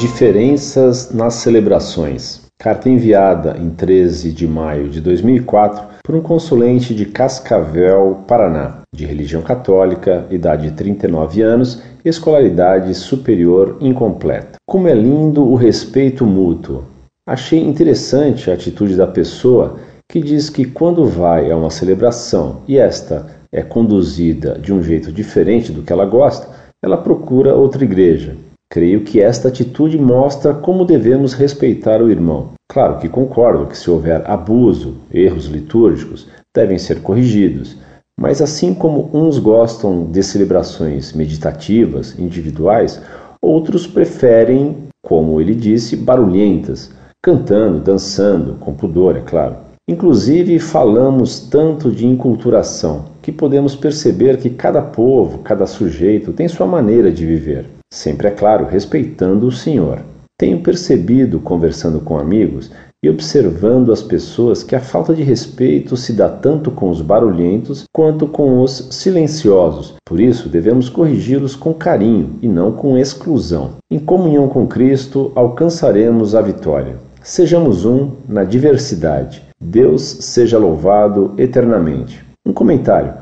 diferenças nas celebrações. Carta enviada em 13 de maio de 2004 por um consulente de Cascavel, Paraná, de religião católica, idade de 39 anos, escolaridade superior incompleta. Como é lindo o respeito mútuo. Achei interessante a atitude da pessoa que diz que quando vai a uma celebração e esta é conduzida de um jeito diferente do que ela gosta, ela procura outra igreja. Creio que esta atitude mostra como devemos respeitar o irmão. Claro que concordo que se houver abuso, erros litúrgicos, devem ser corrigidos, mas assim como uns gostam de celebrações meditativas, individuais, outros preferem, como ele disse, barulhentas, cantando, dançando, com pudor, é claro. Inclusive, falamos tanto de inculturação que podemos perceber que cada povo, cada sujeito tem sua maneira de viver, sempre, é claro, respeitando o Senhor. Tenho percebido, conversando com amigos e observando as pessoas, que a falta de respeito se dá tanto com os barulhentos quanto com os silenciosos. Por isso, devemos corrigi-los com carinho e não com exclusão. Em comunhão com Cristo, alcançaremos a vitória. Sejamos um na diversidade. Deus seja louvado eternamente. Um comentário.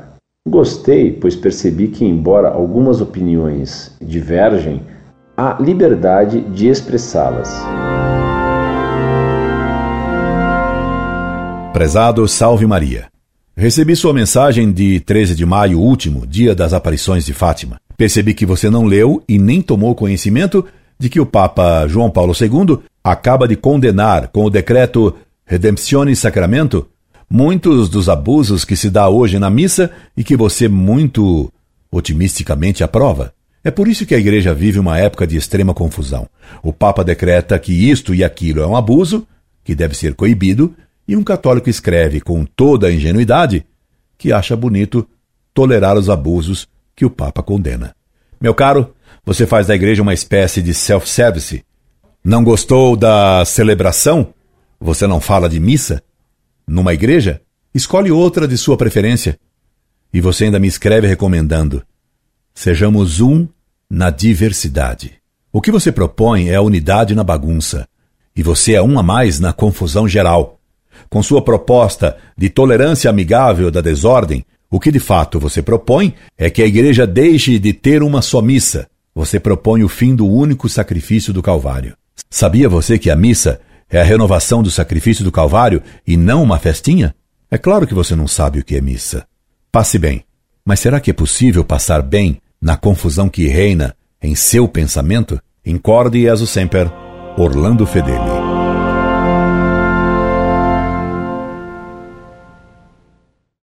Gostei, pois percebi que, embora algumas opiniões divergem, há liberdade de expressá-las. Prezado Salve Maria. Recebi sua mensagem de 13 de maio último, dia das aparições de Fátima. Percebi que você não leu e nem tomou conhecimento de que o Papa João Paulo II acaba de condenar com o decreto Redemptione Sacramento muitos dos abusos que se dá hoje na missa e que você muito otimisticamente aprova. É por isso que a igreja vive uma época de extrema confusão. O Papa decreta que isto e aquilo é um abuso, que deve ser coibido, e um católico escreve com toda a ingenuidade que acha bonito tolerar os abusos que o Papa condena. Meu caro, você faz da igreja uma espécie de self-service. Não gostou da celebração? Você não fala de missa? Numa igreja? Escolhe outra de sua preferência. E você ainda me escreve recomendando: Sejamos um na diversidade. O que você propõe é a unidade na bagunça. E você é um a mais na confusão geral. Com sua proposta de tolerância amigável da desordem, o que de fato você propõe é que a igreja deixe de ter uma só missa, você propõe o fim do único sacrifício do Calvário. Sabia você que a missa é a renovação do sacrifício do Calvário e não uma festinha? É claro que você não sabe o que é missa. Passe bem. Mas será que é possível passar bem na confusão que reina em seu pensamento? Incorde e aso semper, Orlando Fedeli.